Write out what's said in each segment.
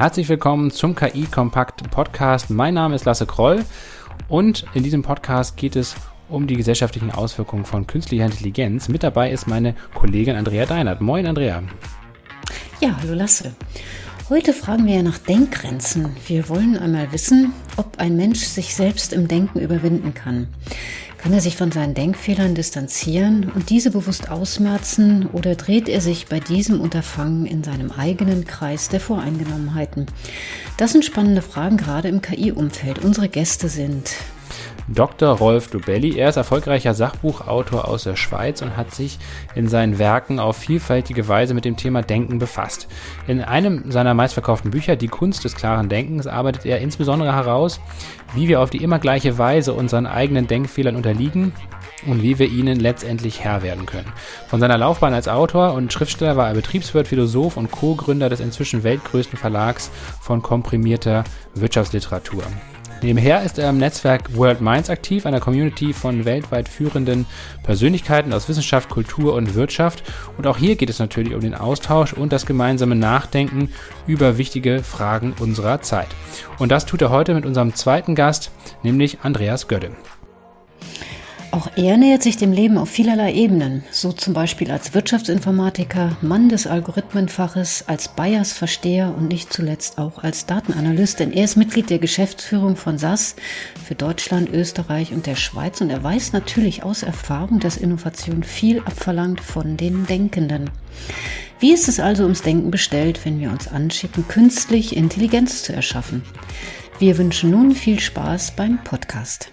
Herzlich willkommen zum KI Kompakt Podcast. Mein Name ist Lasse Kroll und in diesem Podcast geht es um die gesellschaftlichen Auswirkungen von künstlicher Intelligenz. Mit dabei ist meine Kollegin Andrea Deinert. Moin, Andrea. Ja, hallo Lasse. Heute fragen wir ja nach Denkgrenzen. Wir wollen einmal wissen, ob ein Mensch sich selbst im Denken überwinden kann. Kann er sich von seinen Denkfehlern distanzieren und diese bewusst ausmerzen oder dreht er sich bei diesem Unterfangen in seinem eigenen Kreis der Voreingenommenheiten? Das sind spannende Fragen gerade im KI-Umfeld. Unsere Gäste sind Dr. Rolf Dubelli. Er ist erfolgreicher Sachbuchautor aus der Schweiz und hat sich in seinen Werken auf vielfältige Weise mit dem Thema Denken befasst. In einem seiner meistverkauften Bücher, Die Kunst des klaren Denkens, arbeitet er insbesondere heraus, wie wir auf die immer gleiche Weise unseren eigenen Denkfehlern unterliegen und wie wir ihnen letztendlich Herr werden können. Von seiner Laufbahn als Autor und Schriftsteller war er Betriebswirt, Philosoph und Co-Gründer des inzwischen weltgrößten Verlags von komprimierter Wirtschaftsliteratur. Nebenher ist er im Netzwerk World Minds aktiv, einer Community von weltweit führenden Persönlichkeiten aus Wissenschaft, Kultur und Wirtschaft. Und auch hier geht es natürlich um den Austausch und das gemeinsame Nachdenken über wichtige Fragen unserer Zeit. Und das tut er heute mit unserem zweiten Gast, nämlich Andreas Gödde. Auch er nähert sich dem Leben auf vielerlei Ebenen, so zum Beispiel als Wirtschaftsinformatiker, Mann des Algorithmenfaches, als Bias-Versteher und nicht zuletzt auch als Datenanalyst, denn er ist Mitglied der Geschäftsführung von SAS für Deutschland, Österreich und der Schweiz und er weiß natürlich aus Erfahrung, dass Innovation viel abverlangt von den Denkenden. Wie ist es also ums Denken bestellt, wenn wir uns anschicken, künstlich Intelligenz zu erschaffen? Wir wünschen nun viel Spaß beim Podcast.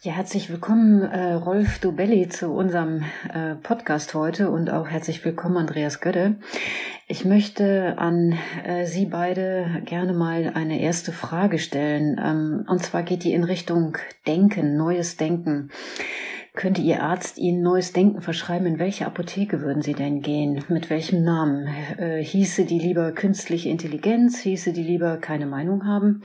Ja, herzlich willkommen, äh, Rolf Dubelli, zu unserem äh, Podcast heute und auch herzlich willkommen, Andreas Götte. Ich möchte an äh, Sie beide gerne mal eine erste Frage stellen. Ähm, und zwar geht die in Richtung Denken, neues Denken. Könnte Ihr Arzt Ihnen neues Denken verschreiben? In welche Apotheke würden Sie denn gehen? Mit welchem Namen? Äh, hieße die lieber künstliche Intelligenz? Hieße die lieber keine Meinung haben?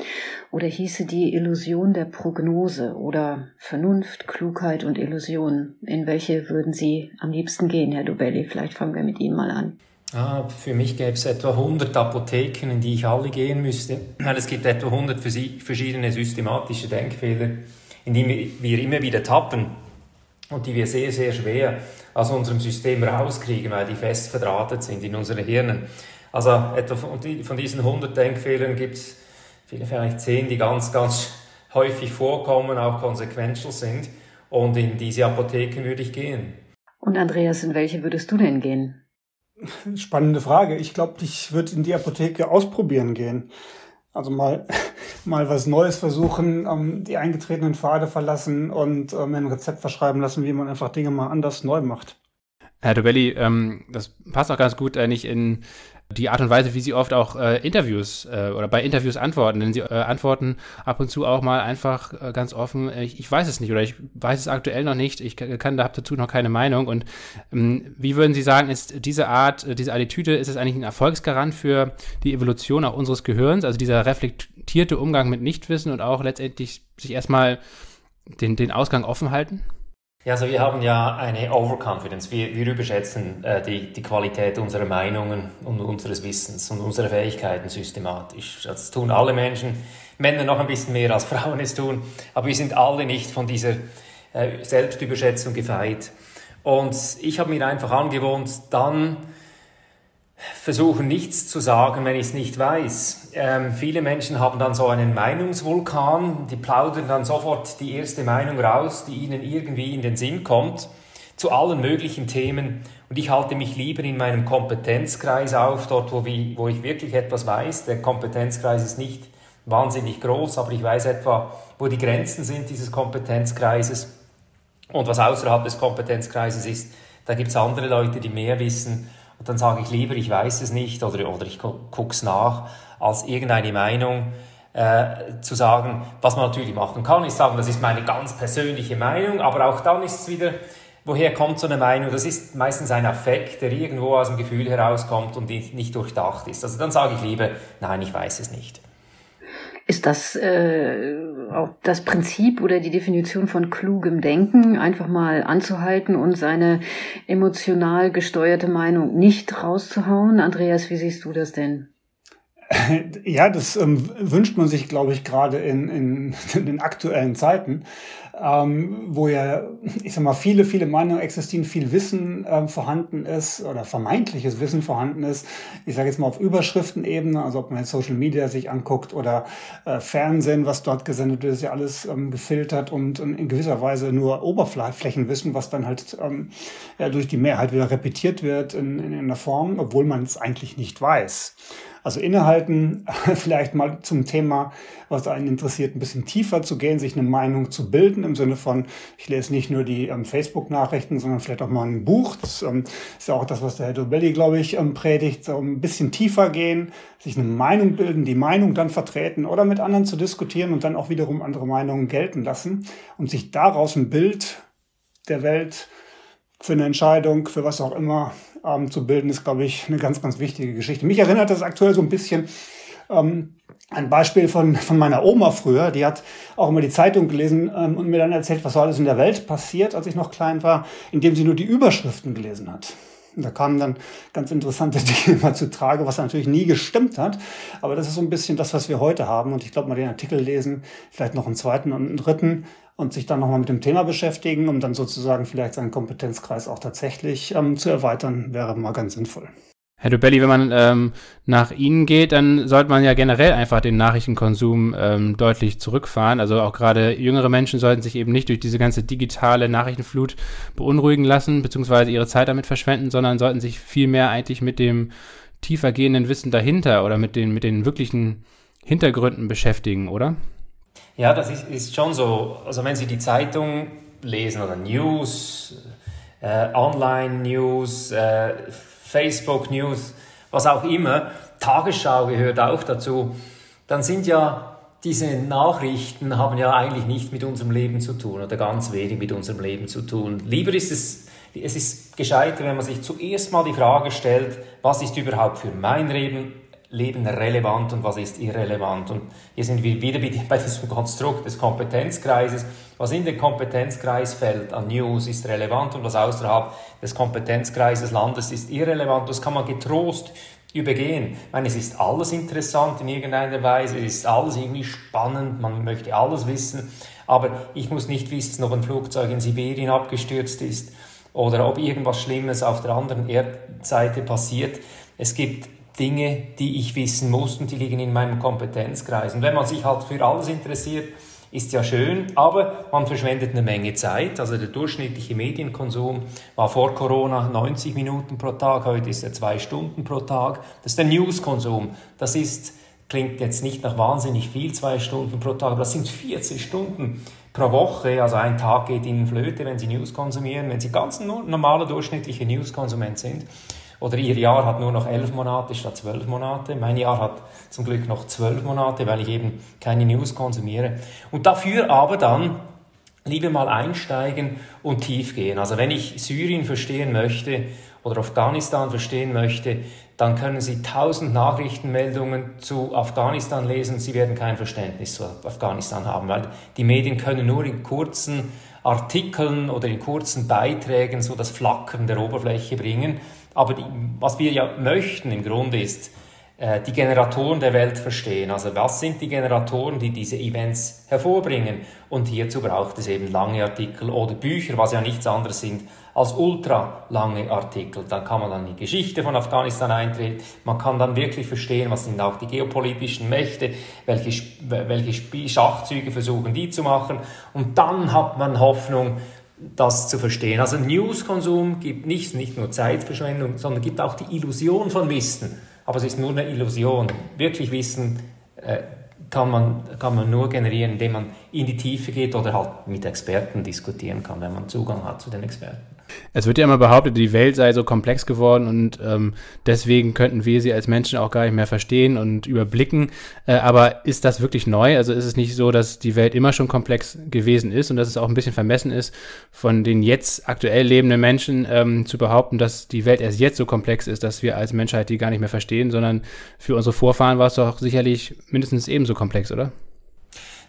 Oder hieße die Illusion der Prognose oder Vernunft, Klugheit und Illusion? In welche würden Sie am liebsten gehen, Herr Dubelli? Vielleicht fangen wir mit Ihnen mal an. Ah, für mich gäbe es etwa 100 Apotheken, in die ich alle gehen müsste, es gibt etwa 100 verschiedene systematische Denkfehler, in die wir immer wieder tappen und die wir sehr, sehr schwer aus unserem System rauskriegen, weil die fest verdrahtet sind in unseren Hirnen. Also etwa von diesen 100 Denkfehlern gibt es vielleicht 10, die ganz, ganz häufig vorkommen, auch consequential sind. Und in diese Apotheken würde ich gehen. Und Andreas, in welche würdest du denn gehen? Spannende Frage. Ich glaube, ich würde in die Apotheke ausprobieren gehen. Also mal, mal was Neues versuchen, ähm, die eingetretenen Pfade verlassen und ähm, ein Rezept verschreiben lassen, wie man einfach Dinge mal anders neu macht. Herr Dobelli, ähm, das passt auch ganz gut äh, nicht in die Art und Weise, wie sie oft auch äh, Interviews äh, oder bei Interviews antworten. Denn sie äh, antworten ab und zu auch mal einfach äh, ganz offen, äh, ich, ich, weiß es nicht oder ich weiß es aktuell noch nicht, ich kann da dazu noch keine Meinung. Und ähm, wie würden Sie sagen, ist diese Art, äh, diese Attitüde, ist es eigentlich ein Erfolgsgarant für die Evolution auch unseres Gehirns? Also dieser reflektierte Umgang mit Nichtwissen und auch letztendlich sich erstmal den, den Ausgang offen halten? Ja, also wir haben ja eine Overconfidence. Wir, wir überschätzen äh, die, die Qualität unserer Meinungen und unseres Wissens und unserer Fähigkeiten systematisch. Das tun alle Menschen, Männer noch ein bisschen mehr als Frauen es tun, aber wir sind alle nicht von dieser äh, Selbstüberschätzung gefeit. Und ich habe mir einfach angewohnt, dann versuchen nichts zu sagen, wenn ich es nicht weiß. Ähm, viele Menschen haben dann so einen Meinungsvulkan, die plaudern dann sofort die erste Meinung raus, die ihnen irgendwie in den Sinn kommt, zu allen möglichen Themen. Und ich halte mich lieber in meinem Kompetenzkreis auf, dort wo, wie, wo ich wirklich etwas weiß. Der Kompetenzkreis ist nicht wahnsinnig groß, aber ich weiß etwa, wo die Grenzen sind dieses Kompetenzkreises. Und was außerhalb des Kompetenzkreises ist, da gibt es andere Leute, die mehr wissen. Und dann sage ich lieber, ich weiß es nicht oder, oder ich gucke es nach, als irgendeine Meinung äh, zu sagen. Was man natürlich machen kann, ist sagen, das ist meine ganz persönliche Meinung, aber auch dann ist es wieder, woher kommt so eine Meinung? Das ist meistens ein Affekt, der irgendwo aus dem Gefühl herauskommt und nicht durchdacht ist. Also dann sage ich lieber, nein, ich weiß es nicht. Ist das äh, auch das Prinzip oder die Definition von klugem Denken, einfach mal anzuhalten und seine emotional gesteuerte Meinung nicht rauszuhauen? Andreas, wie siehst du das denn? Ja, das ähm, wünscht man sich, glaube ich, gerade in, in, in den aktuellen Zeiten ähm, wo ja, ich sag mal, viele, viele Meinungen existieren, viel Wissen ähm, vorhanden ist oder vermeintliches Wissen vorhanden ist. Ich sage jetzt mal auf Überschriftenebene, also ob man jetzt Social Media sich anguckt oder äh, Fernsehen, was dort gesendet wird, ist ja alles ähm, gefiltert und, und, in gewisser Weise nur Oberflächenwissen, was dann halt ähm, ja, durch die Mehrheit wieder repetiert wird in, in einer Form, obwohl man es eigentlich nicht weiß. Also innehalten, vielleicht mal zum Thema, was einen interessiert, ein bisschen tiefer zu gehen, sich eine Meinung zu bilden im Sinne von, ich lese nicht nur die ähm, Facebook-Nachrichten, sondern vielleicht auch mal ein Buch. Das ähm, ist ja auch das, was der Herr Dobelli, glaube ich, ähm, predigt. So ein bisschen tiefer gehen, sich eine Meinung bilden, die Meinung dann vertreten oder mit anderen zu diskutieren und dann auch wiederum andere Meinungen gelten lassen und sich daraus ein Bild der Welt für eine Entscheidung, für was auch immer ähm, zu bilden, ist, glaube ich, eine ganz, ganz wichtige Geschichte. Mich erinnert das aktuell so ein bisschen ähm, ein Beispiel von, von meiner Oma früher, die hat auch immer die Zeitung gelesen ähm, und mir dann erzählt, was so alles in der Welt passiert, als ich noch klein war, indem sie nur die Überschriften gelesen hat. Da kamen dann ganz interessante Dinge immer zu Trage, was natürlich nie gestimmt hat. Aber das ist so ein bisschen das, was wir heute haben. Und ich glaube, mal den Artikel lesen, vielleicht noch einen zweiten und einen dritten und sich dann nochmal mit dem Thema beschäftigen, um dann sozusagen vielleicht seinen Kompetenzkreis auch tatsächlich ähm, zu erweitern, wäre mal ganz sinnvoll. Herr Dubelli, wenn man ähm, nach Ihnen geht, dann sollte man ja generell einfach den Nachrichtenkonsum ähm, deutlich zurückfahren. Also auch gerade jüngere Menschen sollten sich eben nicht durch diese ganze digitale Nachrichtenflut beunruhigen lassen, beziehungsweise ihre Zeit damit verschwenden, sondern sollten sich viel mehr eigentlich mit dem tiefer gehenden Wissen dahinter oder mit den, mit den wirklichen Hintergründen beschäftigen, oder? Ja, das ist, ist schon so. Also wenn Sie die Zeitung lesen oder News, äh, Online-News, äh, Facebook-News, was auch immer, Tagesschau gehört auch dazu, dann sind ja diese Nachrichten haben ja eigentlich nicht mit unserem Leben zu tun oder ganz wenig mit unserem Leben zu tun. Lieber ist es, es ist gescheiter, wenn man sich zuerst mal die Frage stellt, was ist überhaupt für mein Leben Leben relevant und was ist irrelevant. Und hier sind wir wieder bei diesem Konstrukt des Kompetenzkreises. Was in den Kompetenzkreis fällt an News ist relevant und was außerhalb des Kompetenzkreises Landes ist irrelevant. Das kann man getrost übergehen. Ich meine, es ist alles interessant in irgendeiner Weise, es ist alles irgendwie spannend, man möchte alles wissen, aber ich muss nicht wissen, ob ein Flugzeug in Sibirien abgestürzt ist oder ob irgendwas Schlimmes auf der anderen Erdseite passiert. Es gibt Dinge, die ich wissen muss und die liegen in meinem Kompetenzkreis. Und wenn man sich halt für alles interessiert, ist ja schön, aber man verschwendet eine Menge Zeit. Also der durchschnittliche Medienkonsum war vor Corona 90 Minuten pro Tag, heute ist er zwei Stunden pro Tag. Das ist der Newskonsum. Das ist, klingt jetzt nicht nach wahnsinnig viel, zwei Stunden pro Tag, aber das sind 40 Stunden pro Woche. Also ein Tag geht Ihnen Flöte, wenn Sie News konsumieren, wenn Sie ganz normaler durchschnittlicher Newskonsument sind. Oder ihr Jahr hat nur noch elf Monate statt zwölf Monate. Mein Jahr hat zum Glück noch zwölf Monate, weil ich eben keine News konsumiere. Und dafür aber dann lieber mal einsteigen und tief gehen. Also wenn ich Syrien verstehen möchte oder Afghanistan verstehen möchte, dann können Sie tausend Nachrichtenmeldungen zu Afghanistan lesen. Sie werden kein Verständnis zu Afghanistan haben, weil die Medien können nur in kurzen Artikeln oder in kurzen Beiträgen so das Flackern der Oberfläche bringen. Aber die, was wir ja möchten im Grunde ist, äh, die Generatoren der Welt verstehen. Also was sind die Generatoren, die diese Events hervorbringen? Und hierzu braucht es eben lange Artikel oder Bücher, was ja nichts anderes sind als ultra lange Artikel. Dann kann man dann in die Geschichte von Afghanistan eintreten. Man kann dann wirklich verstehen, was sind auch die geopolitischen Mächte, welche, welche Schachzüge versuchen die zu machen. Und dann hat man Hoffnung, das zu verstehen. Also Newskonsum gibt nicht, nicht nur Zeitverschwendung, sondern gibt auch die Illusion von Wissen. Aber es ist nur eine Illusion. Wirklich Wissen äh, kann, man, kann man nur generieren, indem man in die Tiefe geht oder halt mit Experten diskutieren kann, wenn man Zugang hat zu den Experten. Es wird ja immer behauptet, die Welt sei so komplex geworden und ähm, deswegen könnten wir sie als Menschen auch gar nicht mehr verstehen und überblicken. Äh, aber ist das wirklich neu? Also ist es nicht so, dass die Welt immer schon komplex gewesen ist und dass es auch ein bisschen vermessen ist, von den jetzt aktuell lebenden Menschen ähm, zu behaupten, dass die Welt erst jetzt so komplex ist, dass wir als Menschheit die gar nicht mehr verstehen, sondern für unsere Vorfahren war es doch sicherlich mindestens ebenso komplex, oder?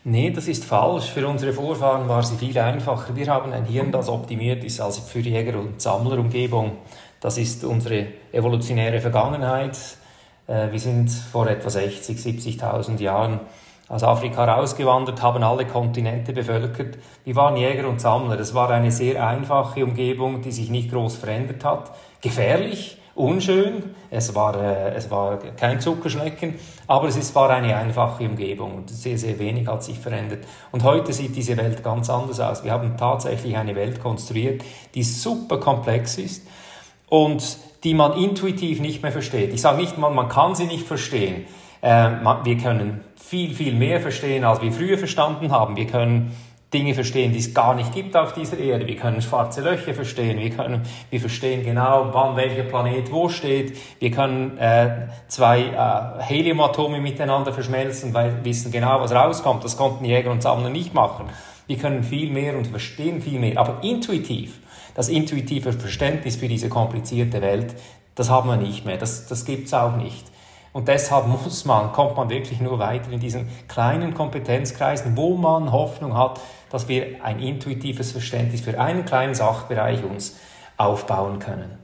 Nee, das ist falsch. Für unsere Vorfahren war sie viel einfacher. Wir haben ein Hirn, das optimiert ist als für Jäger- und Sammlerumgebung. Das ist unsere evolutionäre Vergangenheit. Äh, wir sind vor etwa 60, 70.000 Jahren aus Afrika rausgewandert, haben alle Kontinente bevölkert. Wir waren Jäger und Sammler. Es war eine sehr einfache Umgebung, die sich nicht groß verändert hat. Gefährlich, unschön, es war, äh, es war kein Zuckerschlecken, aber es ist, war eine einfache Umgebung und sehr, sehr wenig hat sich verändert. Und heute sieht diese Welt ganz anders aus. Wir haben tatsächlich eine Welt konstruiert, die super komplex ist und die man intuitiv nicht mehr versteht. Ich sage nicht, man, man kann sie nicht verstehen. Äh, man, wir können viel, viel mehr verstehen, als wir früher verstanden haben. Wir können Dinge verstehen, die es gar nicht gibt auf dieser Erde. Wir können schwarze Löcher verstehen. Wir können, wir verstehen genau, wann welcher Planet wo steht. Wir können äh, zwei äh, Heliumatome miteinander verschmelzen, weil wir wissen genau, was rauskommt. Das konnten Jäger und Sammler nicht machen. Wir können viel mehr und verstehen viel mehr. Aber intuitiv, das intuitive Verständnis für diese komplizierte Welt, das haben wir nicht mehr. Das, das gibt's auch nicht. Und deshalb muss man, kommt man wirklich nur weiter in diesen kleinen Kompetenzkreisen, wo man Hoffnung hat, dass wir ein intuitives Verständnis für einen kleinen Sachbereich uns aufbauen können.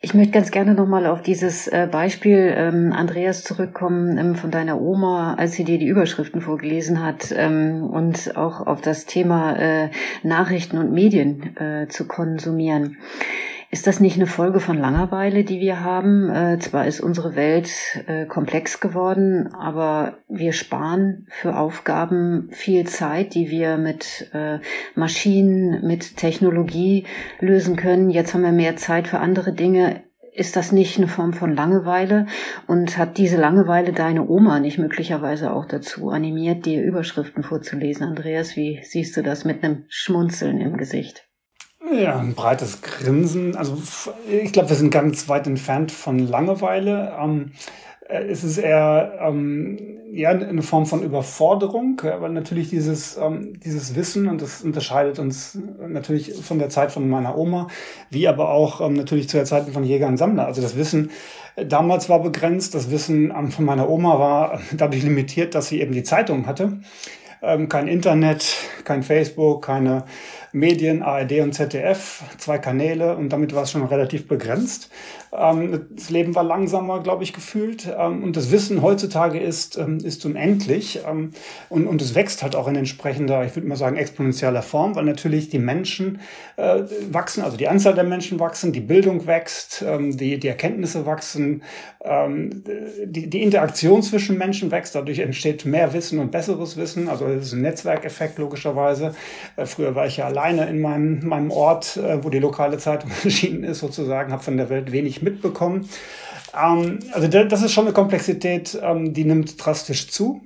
Ich möchte ganz gerne nochmal auf dieses äh, Beispiel, ähm, Andreas, zurückkommen ähm, von deiner Oma, als sie dir die Überschriften vorgelesen hat ähm, und auch auf das Thema äh, Nachrichten und Medien äh, zu konsumieren. Ist das nicht eine Folge von Langeweile, die wir haben? Äh, zwar ist unsere Welt äh, komplex geworden, aber wir sparen für Aufgaben viel Zeit, die wir mit äh, Maschinen, mit Technologie lösen können. Jetzt haben wir mehr Zeit für andere Dinge. Ist das nicht eine Form von Langeweile? Und hat diese Langeweile deine Oma nicht möglicherweise auch dazu animiert, dir Überschriften vorzulesen? Andreas, wie siehst du das mit einem Schmunzeln im Gesicht? Ja, ein breites Grinsen. Also ich glaube, wir sind ganz weit entfernt von Langeweile. Ähm, äh, es ist eher ähm, ja, eine Form von Überforderung, weil natürlich dieses, ähm, dieses Wissen, und das unterscheidet uns natürlich von der Zeit von meiner Oma, wie aber auch ähm, natürlich zu der Zeit von Jäger und Sammler. Also das Wissen äh, damals war begrenzt, das Wissen ähm, von meiner Oma war dadurch limitiert, dass sie eben die Zeitung hatte. Ähm, kein Internet, kein Facebook, keine Medien, ARD und ZDF, zwei Kanäle und damit war es schon relativ begrenzt. Ähm, das Leben war langsamer, glaube ich, gefühlt. Ähm, und das Wissen heutzutage ist, ähm, ist unendlich. Ähm, und, und es wächst halt auch in entsprechender, ich würde mal sagen, exponentieller Form, weil natürlich die Menschen äh, wachsen, also die Anzahl der Menschen wachsen, die Bildung wächst, ähm, die, die Erkenntnisse wachsen, ähm, die, die Interaktion zwischen Menschen wächst, dadurch entsteht mehr Wissen und besseres Wissen. Also das ist ein Netzwerkeffekt logischerweise. Äh, früher war ich ja alleine in meinem, meinem Ort, äh, wo die lokale Zeitung erschienen ist, sozusagen, habe von der Welt wenig mitbekommen. Ähm, also das ist schon eine Komplexität, ähm, die nimmt drastisch zu.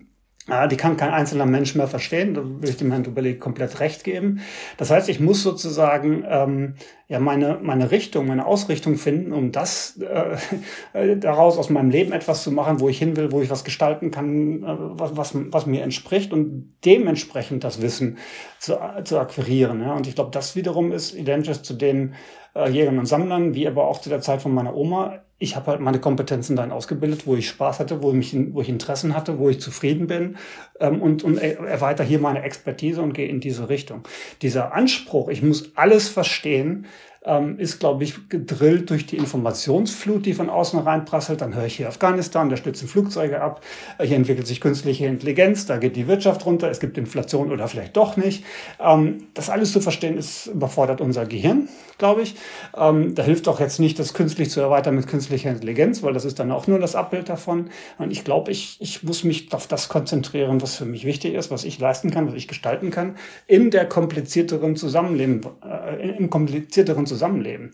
Ja, die kann kein einzelner Mensch mehr verstehen. Da will ich dem Herrn Dubelli komplett recht geben. Das heißt, ich muss sozusagen ähm, ja meine meine Richtung, meine Ausrichtung finden, um das äh, daraus aus meinem Leben etwas zu machen, wo ich hin will, wo ich was gestalten kann, äh, was, was was mir entspricht und dementsprechend das Wissen zu, zu akquirieren. Ja. Und ich glaube, das wiederum ist identisch zu den äh, Jägern und Sammlern, wie aber auch zu der Zeit von meiner Oma ich habe halt meine Kompetenzen dann ausgebildet, wo ich Spaß hatte, wo, mich, wo ich Interessen hatte, wo ich zufrieden bin ähm, und, und erweitere hier meine Expertise und gehe in diese Richtung. Dieser Anspruch, ich muss alles verstehen, ähm, ist, glaube ich, gedrillt durch die Informationsflut, die von außen reinprasselt. Dann höre ich hier Afghanistan, da stützen Flugzeuge ab, äh, hier entwickelt sich künstliche Intelligenz, da geht die Wirtschaft runter, es gibt Inflation oder vielleicht doch nicht. Ähm, das alles zu verstehen, ist überfordert unser Gehirn, glaube ich. Ähm, da hilft auch jetzt nicht, das künstlich zu erweitern mit künstlicher Intelligenz, weil das ist dann auch nur das Abbild davon. Und ich glaube, ich, ich muss mich auf das konzentrieren, was für mich wichtig ist, was ich leisten kann, was ich gestalten kann, in der komplizierteren Zusammenleben, äh, im komplizierteren Zusammenleben.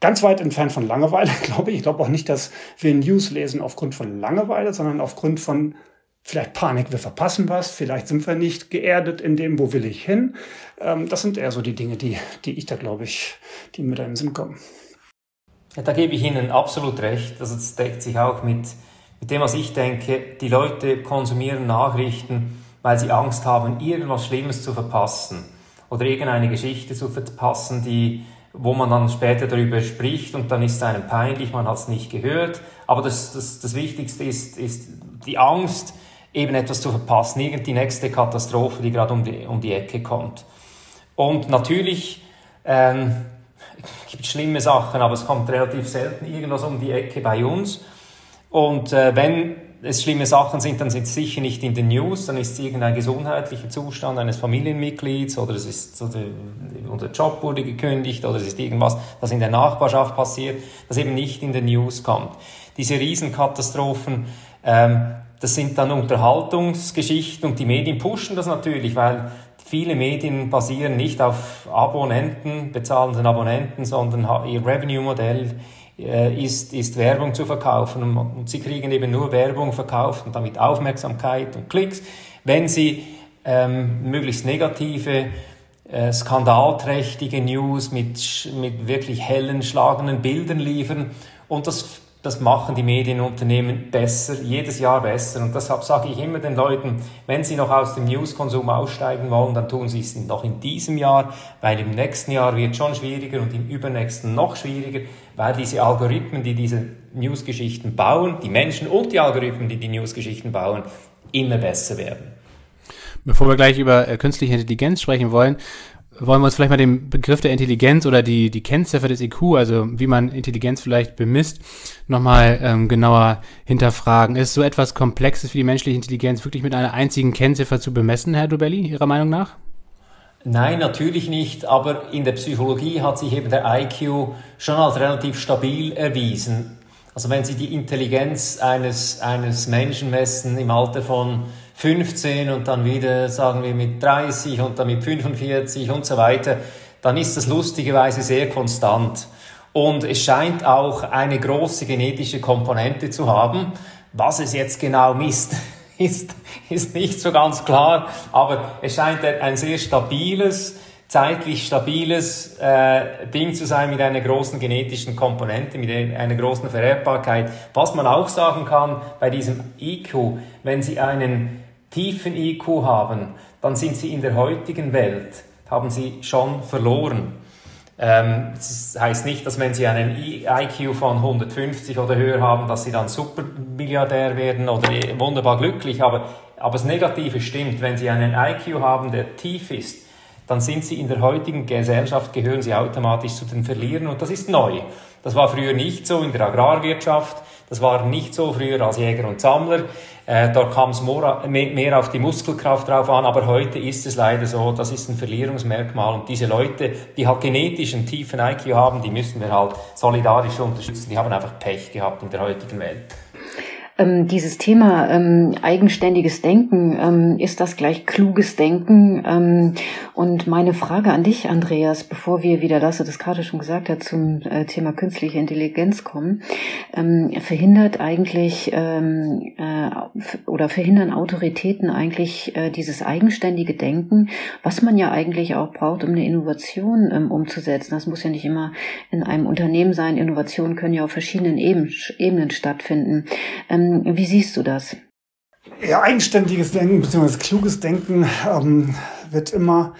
Ganz weit entfernt von Langeweile, glaube ich. Ich glaube auch nicht, dass wir News lesen aufgrund von Langeweile, sondern aufgrund von vielleicht Panik, wir verpassen was, vielleicht sind wir nicht geerdet in dem, wo will ich hin. Ähm, das sind eher so die Dinge, die, die ich da, glaube ich, die mir da in den Sinn kommen. Ja, da gebe ich Ihnen absolut recht. Also das deckt sich auch mit, mit dem, was ich denke. Die Leute konsumieren Nachrichten, weil sie Angst haben, irgendwas Schlimmes zu verpassen oder irgendeine Geschichte zu verpassen, die wo man dann später darüber spricht und dann ist es einem peinlich, man hat es nicht gehört. Aber das, das, das Wichtigste ist, ist die Angst, eben etwas zu verpassen, irgend die nächste Katastrophe, die gerade um die, um die Ecke kommt. Und natürlich ähm, gibt schlimme Sachen, aber es kommt relativ selten irgendwas um die Ecke bei uns. Und äh, wenn es schlimme Sachen sind, dann sind es sicher nicht in den News, dann ist es irgendein gesundheitlicher Zustand eines Familienmitglieds oder es ist unser Job wurde gekündigt oder es ist irgendwas, das in der Nachbarschaft passiert, das eben nicht in den News kommt. Diese Riesenkatastrophen, ähm, das sind dann Unterhaltungsgeschichten und die Medien pushen das natürlich, weil viele Medien basieren nicht auf Abonnenten, bezahlenden Abonnenten, sondern ihr Revenue-Modell ist, ist Werbung zu verkaufen und sie kriegen eben nur Werbung verkauft und damit Aufmerksamkeit und Klicks, wenn sie ähm, möglichst negative, äh, skandalträchtige News mit, mit wirklich hellen, schlagenden Bildern liefern und das das machen die Medienunternehmen besser, jedes Jahr besser. Und deshalb sage ich immer den Leuten, wenn sie noch aus dem Newskonsum aussteigen wollen, dann tun sie es noch in diesem Jahr, weil im nächsten Jahr wird schon schwieriger und im übernächsten noch schwieriger, weil diese Algorithmen, die diese Newsgeschichten bauen, die Menschen und die Algorithmen, die die Newsgeschichten bauen, immer besser werden. Bevor wir gleich über äh, künstliche Intelligenz sprechen wollen, wollen wir uns vielleicht mal den Begriff der Intelligenz oder die, die Kennziffer des IQ, also wie man Intelligenz vielleicht bemisst, nochmal ähm, genauer hinterfragen. Ist so etwas Komplexes wie die menschliche Intelligenz wirklich mit einer einzigen Kennziffer zu bemessen, Herr Dobelli, Ihrer Meinung nach? Nein, natürlich nicht, aber in der Psychologie hat sich eben der IQ schon als relativ stabil erwiesen. Also wenn Sie die Intelligenz eines, eines Menschen messen im Alter von 15 und dann wieder, sagen wir, mit 30 und dann mit 45 und so weiter, dann ist das lustigerweise sehr konstant. Und es scheint auch eine große genetische Komponente zu haben. Was es jetzt genau misst, ist, ist nicht so ganz klar, aber es scheint ein sehr stabiles, zeitlich stabiles äh, Ding zu sein mit einer großen genetischen Komponente, mit einer großen Vererbbarkeit. Was man auch sagen kann bei diesem IQ, wenn Sie einen tiefen IQ haben, dann sind sie in der heutigen Welt, haben sie schon verloren. Ähm, das heißt nicht, dass wenn sie einen IQ von 150 oder höher haben, dass sie dann Supermilliardär werden oder wunderbar glücklich, aber, aber das Negative stimmt, wenn sie einen IQ haben, der tief ist, dann sind sie in der heutigen Gesellschaft, gehören sie automatisch zu den Verlierern und das ist neu. Das war früher nicht so in der Agrarwirtschaft, das war nicht so früher als Jäger und Sammler. Äh, dort kam es mehr auf die Muskelkraft drauf an, aber heute ist es leider so, das ist ein Verlierungsmerkmal und diese Leute, die halt genetisch einen tiefen IQ haben, die müssen wir halt solidarisch unterstützen, die haben einfach Pech gehabt in der heutigen Welt. Ähm, dieses Thema ähm, eigenständiges Denken, ähm, ist das gleich kluges Denken? Ähm, und meine Frage an dich, Andreas, bevor wir wieder, Lasse das gerade schon gesagt hat, zum äh, Thema künstliche Intelligenz kommen, ähm, verhindert eigentlich ähm, äh, oder verhindern Autoritäten eigentlich äh, dieses eigenständige Denken, was man ja eigentlich auch braucht, um eine Innovation umzusetzen. Das muss ja nicht immer in einem Unternehmen sein. Innovationen können ja auf verschiedenen Eben, Ebenen stattfinden. Ähm, wie siehst du das? Ja, eigenständiges Denken bzw. kluges Denken ähm, wird immer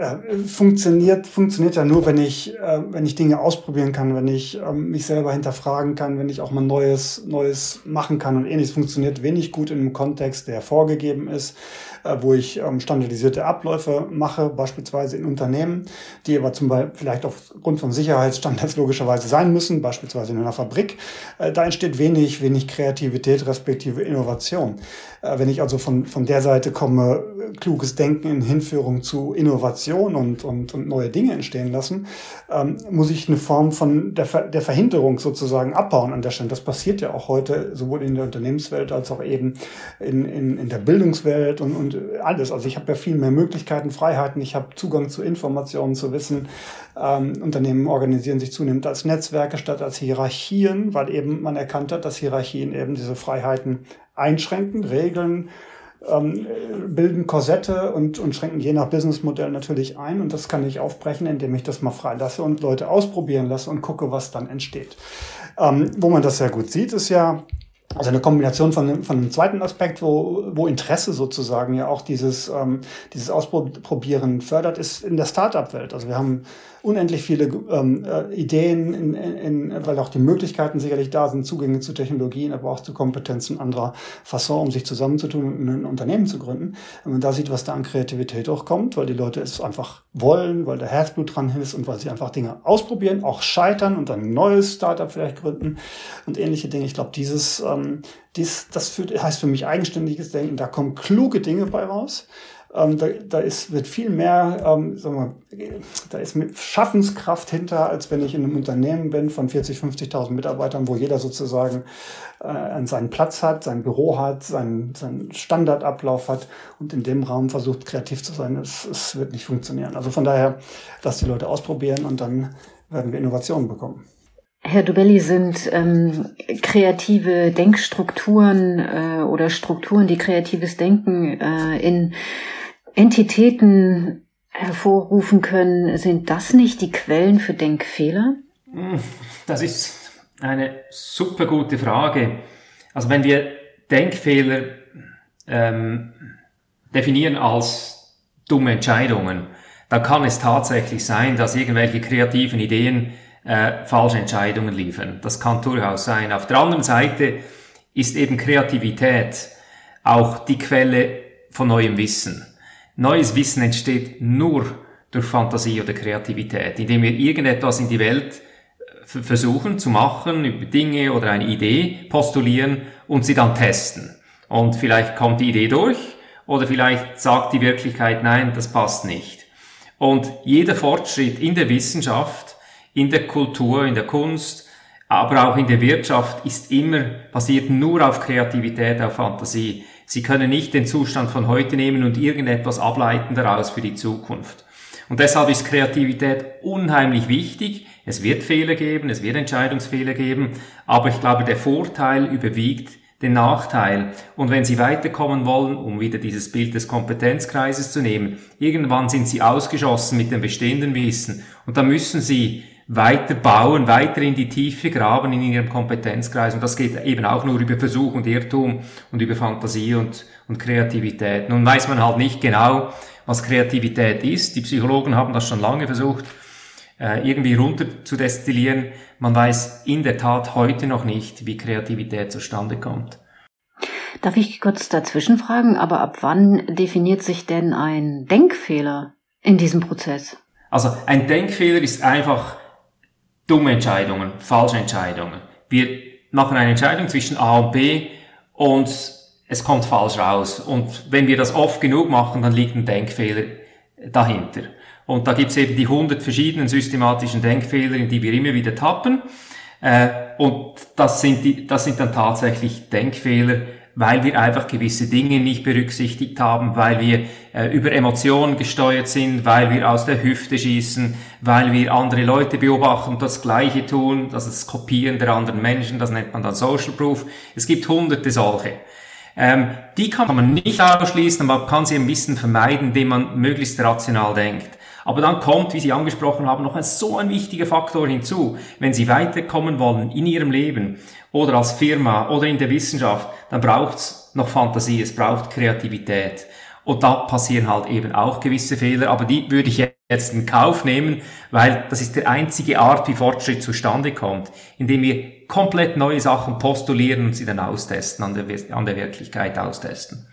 äh, funktioniert funktioniert ja nur, wenn ich äh, wenn ich Dinge ausprobieren kann, wenn ich ähm, mich selber hinterfragen kann, wenn ich auch mal Neues Neues machen kann und ähnliches funktioniert wenig gut in einem Kontext, der vorgegeben ist äh, wo ich ähm, standardisierte Abläufe mache, beispielsweise in Unternehmen, die aber zum Beispiel vielleicht aufgrund von Sicherheitsstandards logischerweise sein müssen, beispielsweise in einer Fabrik. Äh, da entsteht wenig, wenig Kreativität respektive Innovation. Äh, wenn ich also von, von der Seite komme, kluges Denken in Hinführung zu Innovation und, und, und neue Dinge entstehen lassen, ähm, muss ich eine Form von der, Ver der Verhinderung sozusagen abbauen an der Stelle. Das passiert ja auch heute sowohl in der Unternehmenswelt als auch eben in, in, in der Bildungswelt und, und alles. Also ich habe ja viel mehr Möglichkeiten, Freiheiten, ich habe Zugang zu Informationen, zu Wissen. Ähm, Unternehmen organisieren sich zunehmend als Netzwerke statt als Hierarchien, weil eben man erkannt hat, dass Hierarchien eben diese Freiheiten einschränken, regeln, ähm, bilden Korsette und, und schränken je nach Businessmodell natürlich ein. Und das kann ich aufbrechen, indem ich das mal freilasse und Leute ausprobieren lasse und gucke, was dann entsteht. Ähm, wo man das sehr gut sieht, ist ja, also eine Kombination von, von einem zweiten Aspekt, wo, wo Interesse sozusagen ja auch dieses, ähm, dieses Ausprobieren fördert, ist in der Startup-Welt. Also wir haben unendlich viele ähm, äh, Ideen, in, in, weil auch die Möglichkeiten sicherlich da sind, Zugänge zu Technologien, aber auch zu Kompetenzen anderer Fasson, um sich zusammenzutun und ein Unternehmen zu gründen. Wenn man da sieht, was da an Kreativität auch kommt, weil die Leute es einfach wollen, weil der Herzblut dran ist und weil sie einfach Dinge ausprobieren, auch scheitern und ein neues Startup vielleicht gründen und ähnliche Dinge. Ich glaube, dieses, ähm, dies, das führt, heißt für mich eigenständiges Denken. Da kommen kluge Dinge bei raus. Ähm, da, da ist, wird viel mehr, ähm, sagen wir, da ist mit Schaffenskraft hinter, als wenn ich in einem Unternehmen bin von 40, 50.000 Mitarbeitern, wo jeder sozusagen äh, seinen Platz hat, sein Büro hat, seinen, seinen Standardablauf hat und in dem Raum versucht, kreativ zu sein. Es, es wird nicht funktionieren. Also von daher, dass die Leute ausprobieren und dann werden wir Innovationen bekommen. Herr Dubelli, sind ähm, kreative Denkstrukturen äh, oder Strukturen, die kreatives Denken äh, in Entitäten hervorrufen können, sind das nicht die Quellen für Denkfehler? Das ist eine super gute Frage. Also wenn wir Denkfehler ähm, definieren als dumme Entscheidungen, dann kann es tatsächlich sein, dass irgendwelche kreativen Ideen äh, falsche Entscheidungen liefern. Das kann durchaus sein. Auf der anderen Seite ist eben Kreativität auch die Quelle von neuem Wissen. Neues Wissen entsteht nur durch Fantasie oder Kreativität, indem wir irgendetwas in die Welt äh, versuchen zu machen, über Dinge oder eine Idee postulieren und sie dann testen. Und vielleicht kommt die Idee durch oder vielleicht sagt die Wirklichkeit, nein, das passt nicht. Und jeder Fortschritt in der Wissenschaft, in der Kultur, in der Kunst, aber auch in der Wirtschaft ist immer basiert nur auf Kreativität, auf Fantasie. Sie können nicht den Zustand von heute nehmen und irgendetwas ableiten daraus für die Zukunft. Und deshalb ist Kreativität unheimlich wichtig. Es wird Fehler geben, es wird Entscheidungsfehler geben, aber ich glaube, der Vorteil überwiegt den Nachteil. Und wenn Sie weiterkommen wollen, um wieder dieses Bild des Kompetenzkreises zu nehmen, irgendwann sind Sie ausgeschossen mit dem bestehenden Wissen und da müssen Sie weiter bauen, weiter in die Tiefe graben in ihrem Kompetenzkreis. Und das geht eben auch nur über Versuch und Irrtum und über Fantasie und, und Kreativität. Nun weiß man halt nicht genau, was Kreativität ist. Die Psychologen haben das schon lange versucht, äh, irgendwie runter zu destillieren. Man weiß in der Tat heute noch nicht, wie Kreativität zustande kommt. Darf ich kurz dazwischen fragen, aber ab wann definiert sich denn ein Denkfehler in diesem Prozess? Also ein Denkfehler ist einfach dumme Entscheidungen, falsche Entscheidungen. Wir machen eine Entscheidung zwischen A und B und es kommt falsch raus. Und wenn wir das oft genug machen, dann liegt ein Denkfehler dahinter. Und da gibt's eben die hundert verschiedenen systematischen Denkfehler, in die wir immer wieder tappen. Äh, und das sind, die, das sind dann tatsächlich Denkfehler, weil wir einfach gewisse Dinge nicht berücksichtigt haben, weil wir äh, über Emotionen gesteuert sind, weil wir aus der Hüfte schießen, weil wir andere Leute beobachten und das Gleiche tun, das ist das Kopieren der anderen Menschen, das nennt man dann Social Proof. Es gibt hunderte solche. Ähm, die kann man nicht ausschließen, man kann sie ein bisschen vermeiden, indem man möglichst rational denkt. Aber dann kommt, wie Sie angesprochen haben, noch ein, so ein wichtiger Faktor hinzu. Wenn Sie weiterkommen wollen in Ihrem Leben oder als Firma oder in der Wissenschaft, dann braucht es noch Fantasie, es braucht Kreativität. Und da passieren halt eben auch gewisse Fehler, aber die würde ich jetzt in Kauf nehmen, weil das ist die einzige Art, wie Fortschritt zustande kommt, indem wir komplett neue Sachen postulieren und sie dann austesten, an der, an der Wirklichkeit austesten.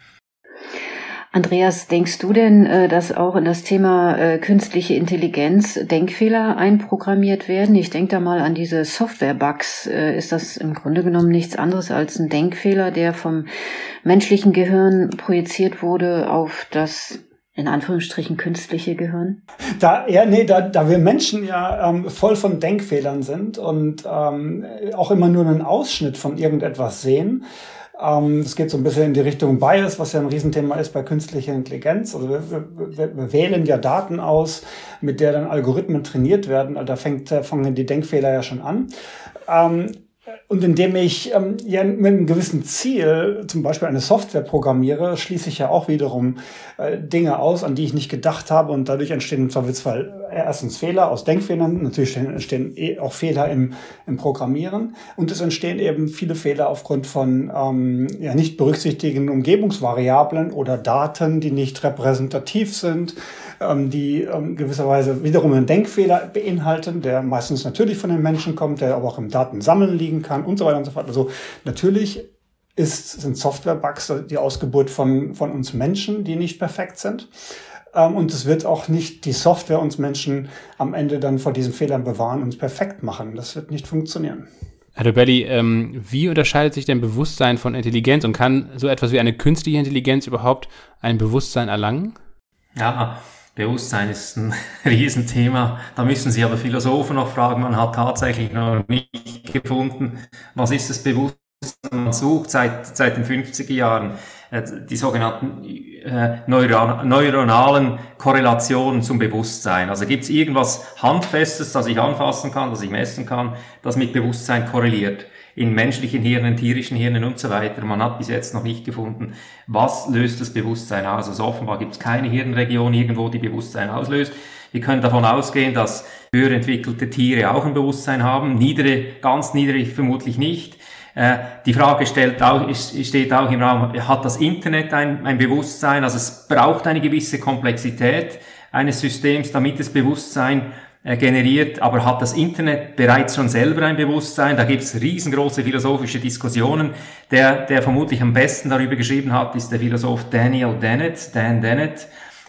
Andreas, denkst du denn, äh, dass auch in das Thema äh, künstliche Intelligenz Denkfehler einprogrammiert werden? Ich denke da mal an diese Software-Bugs. Äh, ist das im Grunde genommen nichts anderes als ein Denkfehler, der vom menschlichen Gehirn projiziert wurde auf das in Anführungsstrichen künstliche Gehirn? Da, ja, nee, da, da wir Menschen ja ähm, voll von Denkfehlern sind und ähm, auch immer nur einen Ausschnitt von irgendetwas sehen, es geht so ein bisschen in die Richtung Bias, was ja ein Riesenthema ist bei künstlicher Intelligenz. Also wir, wir, wir wählen ja Daten aus, mit der dann Algorithmen trainiert werden. Also da fängt, fangen die Denkfehler ja schon an. Und indem ich ähm, ja mit einem gewissen Ziel zum Beispiel eine Software programmiere, schließe ich ja auch wiederum äh, Dinge aus, an die ich nicht gedacht habe. Und dadurch entstehen im Zweifelsfall erstens Fehler aus Denkfehlern. Natürlich entstehen eh auch Fehler im, im Programmieren. Und es entstehen eben viele Fehler aufgrund von ähm, ja, nicht berücksichtigen Umgebungsvariablen oder Daten, die nicht repräsentativ sind die ähm, gewisserweise wiederum einen Denkfehler beinhalten, der meistens natürlich von den Menschen kommt, der aber auch im Datensammeln liegen kann und so weiter und so fort. Also natürlich ist, sind Software-Bugs die Ausgeburt von, von uns Menschen, die nicht perfekt sind. Ähm, und es wird auch nicht die Software uns Menschen am Ende dann vor diesen Fehlern bewahren, uns perfekt machen. Das wird nicht funktionieren. Herr Dobelli, ähm, wie unterscheidet sich denn Bewusstsein von Intelligenz und kann so etwas wie eine künstliche Intelligenz überhaupt ein Bewusstsein erlangen? Ja, Bewusstsein ist ein Riesenthema. Da müssen Sie aber Philosophen noch fragen. Man hat tatsächlich noch nicht gefunden, was ist das Bewusstsein. Man sucht seit, seit den 50er Jahren äh, die sogenannten äh, neuronalen Korrelationen zum Bewusstsein. Also gibt es irgendwas Handfestes, das ich anfassen kann, das ich messen kann, das mit Bewusstsein korreliert in menschlichen Hirnen, tierischen Hirnen und so weiter. Man hat bis jetzt noch nicht gefunden, was löst das Bewusstsein aus. Also offenbar gibt es keine Hirnregion irgendwo, die Bewusstsein auslöst. Wir können davon ausgehen, dass höher entwickelte Tiere auch ein Bewusstsein haben, niedere, ganz niedere vermutlich nicht. Äh, die Frage stellt auch, steht auch im Raum, hat das Internet ein, ein Bewusstsein? Also es braucht eine gewisse Komplexität eines Systems, damit es Bewusstsein generiert, aber hat das Internet bereits schon selber ein Bewusstsein? Da gibt es riesengroße philosophische Diskussionen. Der, der vermutlich am besten darüber geschrieben hat, ist der Philosoph Daniel Dennett, Dan Dennett,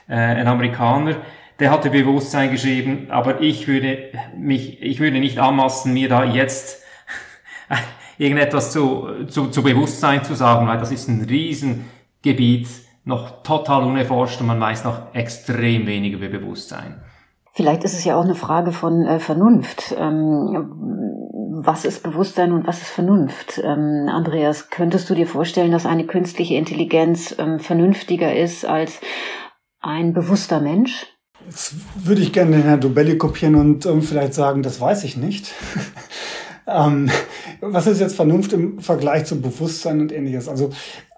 äh, ein Amerikaner. Der hatte Bewusstsein geschrieben, aber ich würde mich, ich würde nicht anmaßen, mir da jetzt irgendetwas zu, zu, zu Bewusstsein zu sagen, weil das ist ein Riesengebiet, noch total unerforscht und man weiß noch extrem wenig über Bewusstsein. Vielleicht ist es ja auch eine Frage von äh, Vernunft. Ähm, was ist Bewusstsein und was ist Vernunft? Ähm, Andreas, könntest du dir vorstellen, dass eine künstliche Intelligenz ähm, vernünftiger ist als ein bewusster Mensch? Das würde ich gerne den Herrn Dobelli kopieren und ähm, vielleicht sagen, das weiß ich nicht. Ähm, was ist jetzt Vernunft im Vergleich zu Bewusstsein und ähnliches? Also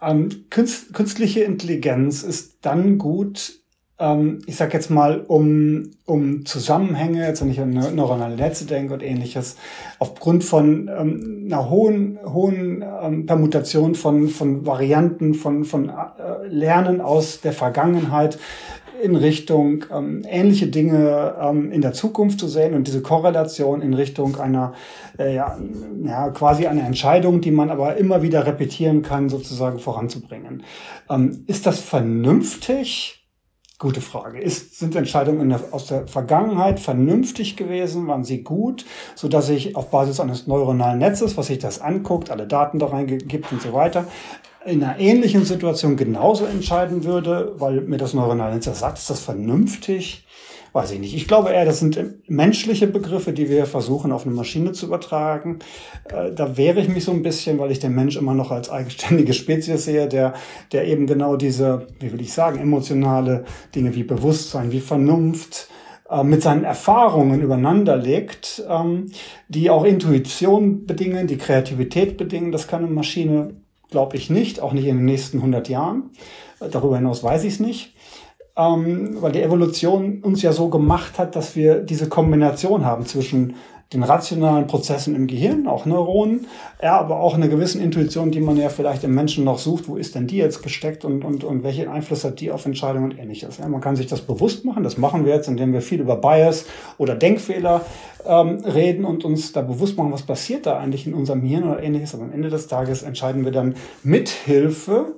ähm, künst, künstliche Intelligenz ist dann gut, ähm, ich sag jetzt mal, um, um Zusammenhänge, jetzt wenn ich an neuronale Netze denke und ähnliches, aufgrund von ähm, einer hohen, hohen ähm, Permutation von, von Varianten, von, von äh, Lernen aus der Vergangenheit, in Richtung ähm, ähnliche Dinge ähm, in der Zukunft zu sehen und diese Korrelation in Richtung einer, äh, ja, ja, quasi einer Entscheidung, die man aber immer wieder repetieren kann, sozusagen voranzubringen. Ähm, ist das vernünftig? Gute Frage. Ist, sind Entscheidungen der, aus der Vergangenheit vernünftig gewesen? Waren sie gut? So dass ich auf Basis eines neuronalen Netzes, was sich das anguckt, alle Daten da reingibt und so weiter, in einer ähnlichen Situation genauso entscheiden würde, weil mir das neuronale Netz sagt, ist das vernünftig? Weiß ich nicht. Ich glaube eher, das sind menschliche Begriffe, die wir versuchen auf eine Maschine zu übertragen. Äh, da wehre ich mich so ein bisschen, weil ich den Mensch immer noch als eigenständige Spezies sehe, der, der eben genau diese, wie will ich sagen, emotionale Dinge wie Bewusstsein, wie Vernunft, äh, mit seinen Erfahrungen übereinander legt, ähm, die auch Intuition bedingen, die Kreativität bedingen. Das kann eine Maschine glaube ich nicht, auch nicht in den nächsten 100 Jahren. Darüber hinaus weiß ich es nicht, ähm, weil die Evolution uns ja so gemacht hat, dass wir diese Kombination haben zwischen den rationalen Prozessen im Gehirn, auch Neuronen, ja, aber auch eine gewissen Intuition, die man ja vielleicht im Menschen noch sucht, wo ist denn die jetzt gesteckt und, und, und welchen Einfluss hat die auf Entscheidungen und ähnliches. Ja, man kann sich das bewusst machen, das machen wir jetzt, indem wir viel über Bias oder Denkfehler ähm, reden und uns da bewusst machen, was passiert da eigentlich in unserem Hirn oder ähnliches. Aber am Ende des Tages entscheiden wir dann mit Hilfe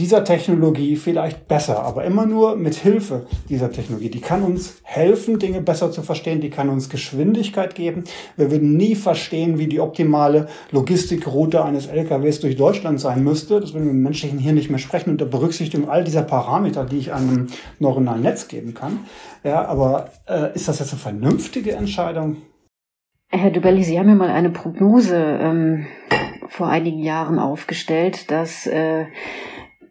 dieser Technologie vielleicht besser, aber immer nur mit Hilfe dieser Technologie. Die kann uns helfen, Dinge besser zu verstehen, die kann uns Geschwindigkeit geben. Wir würden nie verstehen, wie die optimale Logistikroute eines LKWs durch Deutschland sein müsste. Das würden wir im menschlichen hier nicht mehr sprechen unter Berücksichtigung all dieser Parameter, die ich einem neuronalen Netz geben kann. Ja, aber äh, ist das jetzt eine vernünftige Entscheidung? Herr Dubelli, Sie haben ja mal eine Prognose ähm, vor einigen Jahren aufgestellt, dass äh,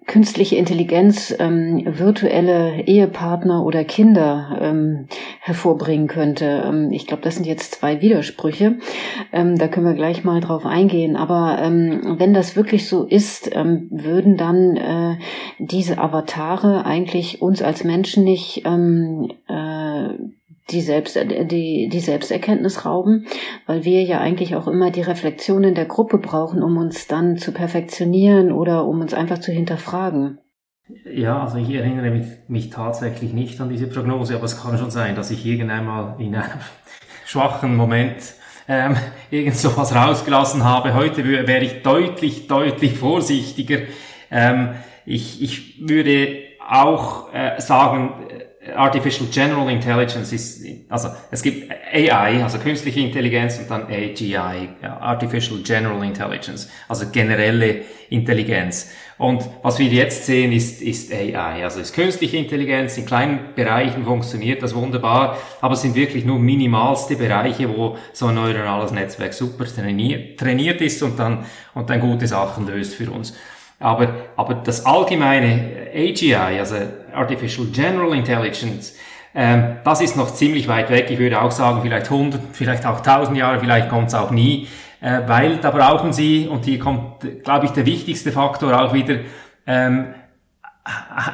künstliche Intelligenz ähm, virtuelle Ehepartner oder Kinder ähm, hervorbringen könnte. Ähm, ich glaube, das sind jetzt zwei Widersprüche. Ähm, da können wir gleich mal drauf eingehen. Aber ähm, wenn das wirklich so ist, ähm, würden dann äh, diese Avatare eigentlich uns als Menschen nicht ähm, äh, die, Selbst, die, die Selbsterkenntnis rauben, weil wir ja eigentlich auch immer die Reflexionen der Gruppe brauchen, um uns dann zu perfektionieren oder um uns einfach zu hinterfragen. Ja, also ich erinnere mich, mich, tatsächlich nicht an diese Prognose, aber es kann schon sein, dass ich irgendwann mal in einem schwachen Moment ähm, irgend sowas rausgelassen habe. Heute wäre ich deutlich, deutlich vorsichtiger. Ähm, ich, ich würde auch äh, sagen, Artificial General Intelligence ist, also es gibt AI, also künstliche Intelligenz und dann AGI, Artificial General Intelligence, also generelle Intelligenz. Und was wir jetzt sehen, ist, ist AI, also ist künstliche Intelligenz. In kleinen Bereichen funktioniert das wunderbar, aber es sind wirklich nur minimalste Bereiche, wo so ein neuronales Netzwerk super trainiert, trainiert ist und dann, und dann gute Sachen löst für uns. Aber, aber das allgemeine AGI, also Artificial General Intelligence, ähm, das ist noch ziemlich weit weg. Ich würde auch sagen, vielleicht 100, vielleicht auch 1000 Jahre, vielleicht kommt es auch nie, äh, weil da brauchen Sie, und hier kommt, glaube ich, der wichtigste Faktor auch wieder, ähm,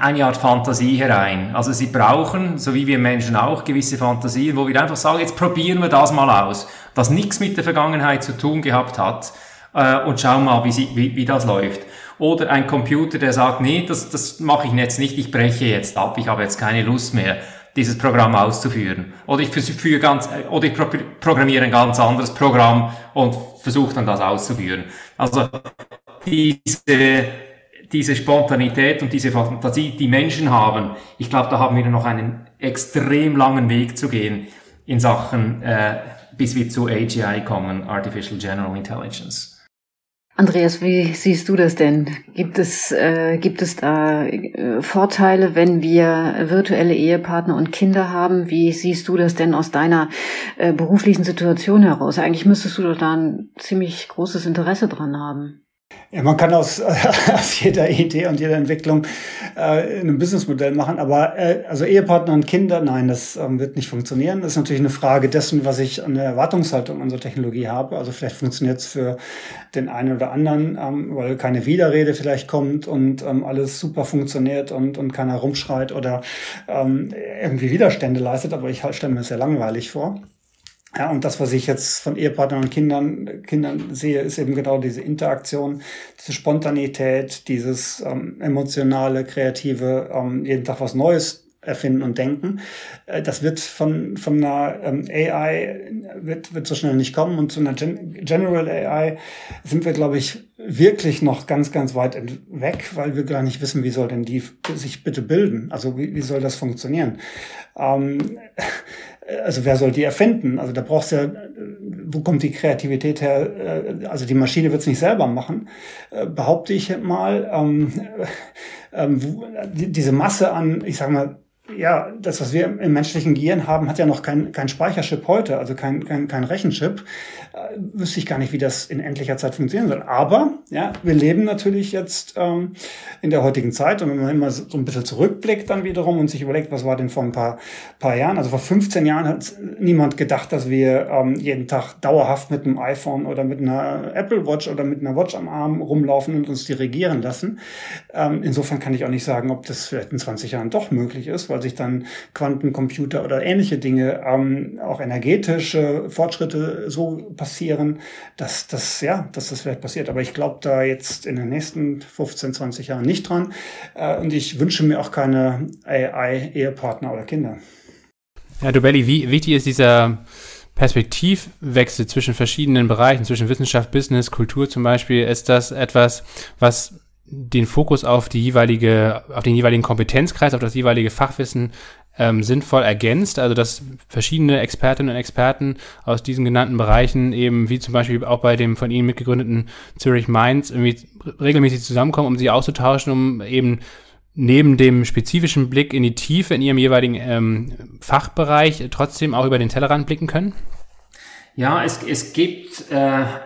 eine Art Fantasie herein. Also sie brauchen, so wie wir Menschen auch, gewisse Fantasien, wo wir einfach sagen, jetzt probieren wir das mal aus, das nichts mit der Vergangenheit zu tun gehabt hat äh, und schauen mal, wie, sie, wie, wie das läuft. Oder ein Computer, der sagt, nee, das, das mache ich jetzt nicht, ich breche jetzt ab, ich habe jetzt keine Lust mehr, dieses Programm auszuführen. Oder ich für ganz, oder ich programmiere ein ganz anderes Programm und versuche dann das auszuführen. Also diese, diese Spontanität und diese Fantasie, die Menschen haben, ich glaube, da haben wir noch einen extrem langen Weg zu gehen in Sachen, äh, bis wir zu AGI kommen, Artificial General Intelligence. Andreas, wie siehst du das denn? Gibt es, äh, gibt es da äh, Vorteile, wenn wir virtuelle Ehepartner und Kinder haben? Wie siehst du das denn aus deiner äh, beruflichen Situation heraus? Eigentlich müsstest du doch da ein ziemlich großes Interesse dran haben. Ja, man kann aus, aus jeder Idee und jeder Entwicklung äh, ein Businessmodell machen, aber äh, also Ehepartner und Kinder, nein, das ähm, wird nicht funktionieren. Das ist natürlich eine Frage dessen, was ich an der Erwartungshaltung an so Technologie habe. Also vielleicht funktioniert es für den einen oder anderen, ähm, weil keine Widerrede vielleicht kommt und ähm, alles super funktioniert und, und keiner rumschreit oder ähm, irgendwie Widerstände leistet, aber ich halt, stelle mir das sehr langweilig vor. Ja, und das, was ich jetzt von Ehepartnern und Kindern, Kindern sehe, ist eben genau diese Interaktion, diese Spontanität, dieses ähm, emotionale, kreative, ähm, jeden Tag was Neues erfinden und denken. Äh, das wird von, von einer ähm, AI, wird, wird so schnell nicht kommen. Und zu einer Gen General AI sind wir, glaube ich, wirklich noch ganz, ganz weit weg, weil wir gar nicht wissen, wie soll denn die sich bitte bilden? Also wie, wie soll das funktionieren? Ähm, also wer soll die erfinden? Also da brauchst du ja, wo kommt die Kreativität her? Äh, also die Maschine wird es nicht selber machen, äh, behaupte ich mal. Ähm, ähm, diese Masse an, ich sag mal, ja, das, was wir im menschlichen Gehirn haben, hat ja noch kein, kein Speicherchip heute, also kein, kein, kein Rechenchip. Äh, wüsste ich gar nicht, wie das in endlicher Zeit funktionieren soll. Aber ja, wir leben natürlich jetzt ähm, in der heutigen Zeit und wenn man immer so ein bisschen zurückblickt dann wiederum und sich überlegt, was war denn vor ein paar, paar Jahren, also vor 15 Jahren hat niemand gedacht, dass wir ähm, jeden Tag dauerhaft mit einem iPhone oder mit einer Apple Watch oder mit einer Watch am Arm rumlaufen und uns dirigieren lassen. Ähm, insofern kann ich auch nicht sagen, ob das vielleicht in 20 Jahren doch möglich ist, weil sich dann Quantencomputer oder ähnliche Dinge, ähm, auch energetische Fortschritte so passieren, dass das, ja, dass das vielleicht passiert. Aber ich glaube da jetzt in den nächsten 15, 20 Jahren nicht dran. Äh, und ich wünsche mir auch keine AI-Ehepartner oder Kinder. Ja, Dubelli, wie wichtig ist dieser Perspektivwechsel zwischen verschiedenen Bereichen, zwischen Wissenschaft, Business, Kultur zum Beispiel? Ist das etwas, was den Fokus auf die jeweilige, auf den jeweiligen Kompetenzkreis, auf das jeweilige Fachwissen ähm, sinnvoll ergänzt, also dass verschiedene Expertinnen und Experten aus diesen genannten Bereichen eben, wie zum Beispiel auch bei dem von Ihnen mitgegründeten Zurich Minds, irgendwie regelmäßig zusammenkommen, um sie auszutauschen, um eben neben dem spezifischen Blick in die Tiefe in ihrem jeweiligen ähm, Fachbereich trotzdem auch über den Tellerrand blicken können? Ja, es, es gibt äh,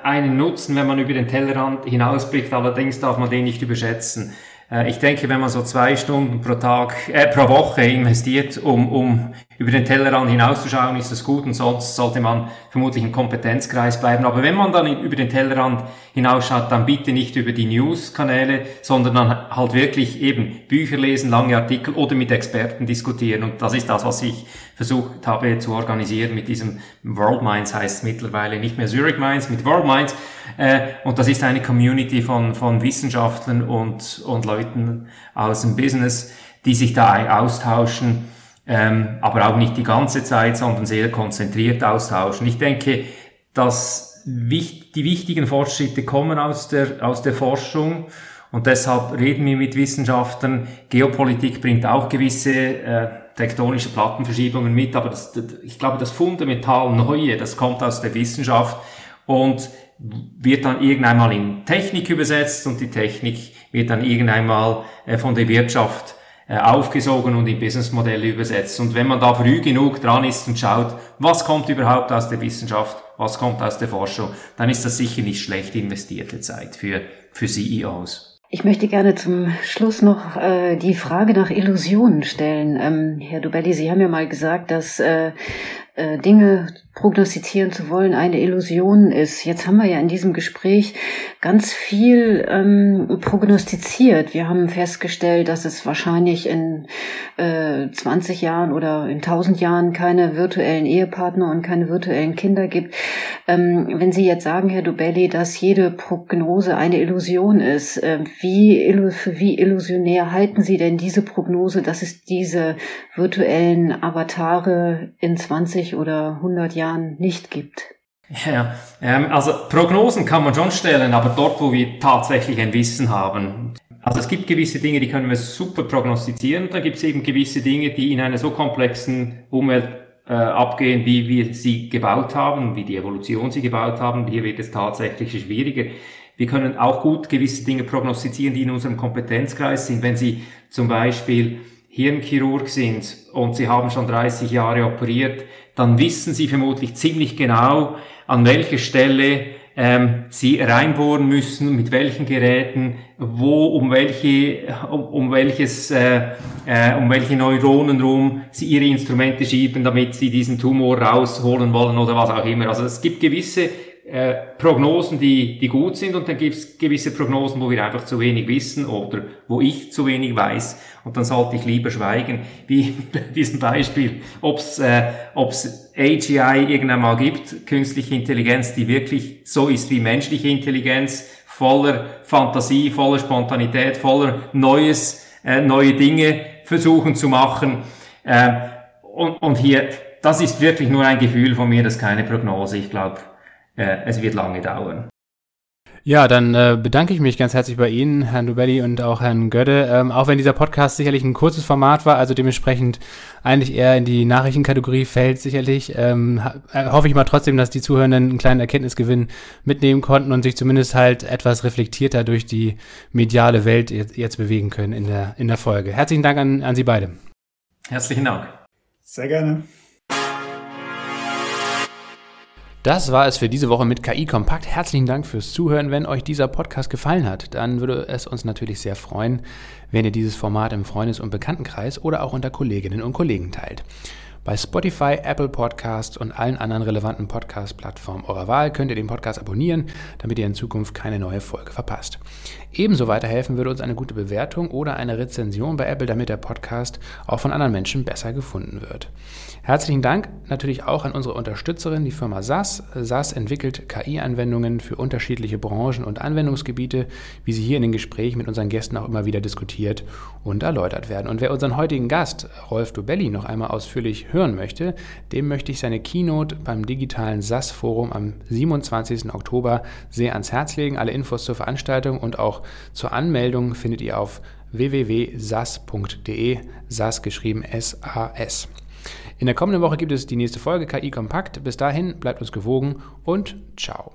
einen Nutzen, wenn man über den Tellerrand hinausblickt, allerdings darf man den nicht überschätzen. Äh, ich denke, wenn man so zwei Stunden pro Tag, äh, pro Woche investiert, um, um über den Tellerrand hinauszuschauen, ist das gut und sonst sollte man vermutlich im Kompetenzkreis bleiben. Aber wenn man dann über den Tellerrand hinausschaut, dann bitte nicht über die News-Kanäle, sondern dann halt wirklich eben Bücher lesen, lange Artikel oder mit Experten diskutieren. Und das ist das, was ich versucht habe zu organisieren mit diesem World Minds, heißt mittlerweile nicht mehr Zurich Minds, mit World Minds. Äh, und das ist eine Community von, von Wissenschaftlern und, und Leuten, Leuten aus dem Business, die sich da austauschen, ähm, aber auch nicht die ganze Zeit, sondern sehr konzentriert austauschen. Ich denke, dass die wichtigen Fortschritte kommen aus der, aus der Forschung und deshalb reden wir mit Wissenschaftlern. Geopolitik bringt auch gewisse äh, tektonische Plattenverschiebungen mit, aber das, ich glaube, das fundamental Neue, das kommt aus der Wissenschaft und wird dann irgendwann mal in Technik übersetzt und die Technik wird dann irgendwann mal äh, von der Wirtschaft äh, aufgesogen und in Businessmodelle übersetzt. Und wenn man da früh genug dran ist und schaut, was kommt überhaupt aus der Wissenschaft, was kommt aus der Forschung, dann ist das sicher nicht schlecht investierte Zeit für, für CEOs. Ich möchte gerne zum Schluss noch äh, die Frage nach Illusionen stellen. Ähm, Herr Dubelli, Sie haben ja mal gesagt, dass äh, Dinge prognostizieren zu wollen eine Illusion ist. Jetzt haben wir ja in diesem Gespräch ganz viel ähm, prognostiziert. Wir haben festgestellt, dass es wahrscheinlich in äh, 20 Jahren oder in 1000 Jahren keine virtuellen Ehepartner und keine virtuellen Kinder gibt. Ähm, wenn Sie jetzt sagen, Herr Dubelli, dass jede Prognose eine Illusion ist, äh, wie, für wie illusionär halten Sie denn diese Prognose, dass es diese virtuellen Avatare in 20 50 oder 100 Jahren nicht gibt? Ja, ähm, also Prognosen kann man schon stellen, aber dort, wo wir tatsächlich ein Wissen haben. Also es gibt gewisse Dinge, die können wir super prognostizieren. Dann gibt es eben gewisse Dinge, die in einer so komplexen Umwelt äh, abgehen, wie wir sie gebaut haben, wie die Evolution sie gebaut haben. Hier wird es tatsächlich schwieriger. Wir können auch gut gewisse Dinge prognostizieren, die in unserem Kompetenzkreis sind. Wenn Sie zum Beispiel Hirnchirurg sind und Sie haben schon 30 Jahre operiert, dann wissen Sie vermutlich ziemlich genau, an welcher Stelle ähm, Sie reinbohren müssen, mit welchen Geräten, wo, um welche, um, um welches, äh, äh, um welche Neuronen rum Sie Ihre Instrumente schieben, damit Sie diesen Tumor rausholen wollen oder was auch immer. Also es gibt gewisse äh, Prognosen, die, die gut sind und dann gibt es gewisse Prognosen, wo wir einfach zu wenig wissen oder wo ich zu wenig weiß und dann sollte ich lieber schweigen, wie bei diesem Beispiel, ob es äh, ob's AGI irgendwann mal gibt, künstliche Intelligenz, die wirklich so ist wie menschliche Intelligenz, voller Fantasie, voller Spontanität, voller Neues, äh, neue Dinge versuchen zu machen. Äh, und, und hier, das ist wirklich nur ein Gefühl von mir, das ist keine Prognose. Ich glaube, es wird lange dauern. Ja, dann äh, bedanke ich mich ganz herzlich bei Ihnen, Herrn Dubelli und auch Herrn Gödde. Ähm, auch wenn dieser Podcast sicherlich ein kurzes Format war, also dementsprechend eigentlich eher in die Nachrichtenkategorie fällt, sicherlich, ähm, äh, hoffe ich mal trotzdem, dass die Zuhörenden einen kleinen Erkenntnisgewinn mitnehmen konnten und sich zumindest halt etwas reflektierter durch die mediale Welt jetzt, jetzt bewegen können in der, in der Folge. Herzlichen Dank an, an Sie beide. Herzlichen Dank. Sehr gerne. Das war es für diese Woche mit KI Kompakt. Herzlichen Dank fürs Zuhören. Wenn euch dieser Podcast gefallen hat, dann würde es uns natürlich sehr freuen, wenn ihr dieses Format im Freundes- und Bekanntenkreis oder auch unter Kolleginnen und Kollegen teilt. Bei Spotify, Apple Podcasts und allen anderen relevanten Podcast-Plattformen eurer Wahl könnt ihr den Podcast abonnieren, damit ihr in Zukunft keine neue Folge verpasst. Ebenso weiterhelfen würde uns eine gute Bewertung oder eine Rezension bei Apple, damit der Podcast auch von anderen Menschen besser gefunden wird. Herzlichen Dank natürlich auch an unsere Unterstützerin, die Firma SAS. SAS entwickelt KI-Anwendungen für unterschiedliche Branchen und Anwendungsgebiete, wie sie hier in den Gesprächen mit unseren Gästen auch immer wieder diskutiert und erläutert werden. Und wer unseren heutigen Gast, Rolf Dubelli, noch einmal ausführlich hören möchte, dem möchte ich seine Keynote beim digitalen SAS-Forum am 27. Oktober sehr ans Herz legen. Alle Infos zur Veranstaltung und auch zur Anmeldung findet ihr auf www.sas.de, SAS geschrieben S-A-S. In der kommenden Woche gibt es die nächste Folge KI Kompakt. Bis dahin bleibt uns gewogen und ciao.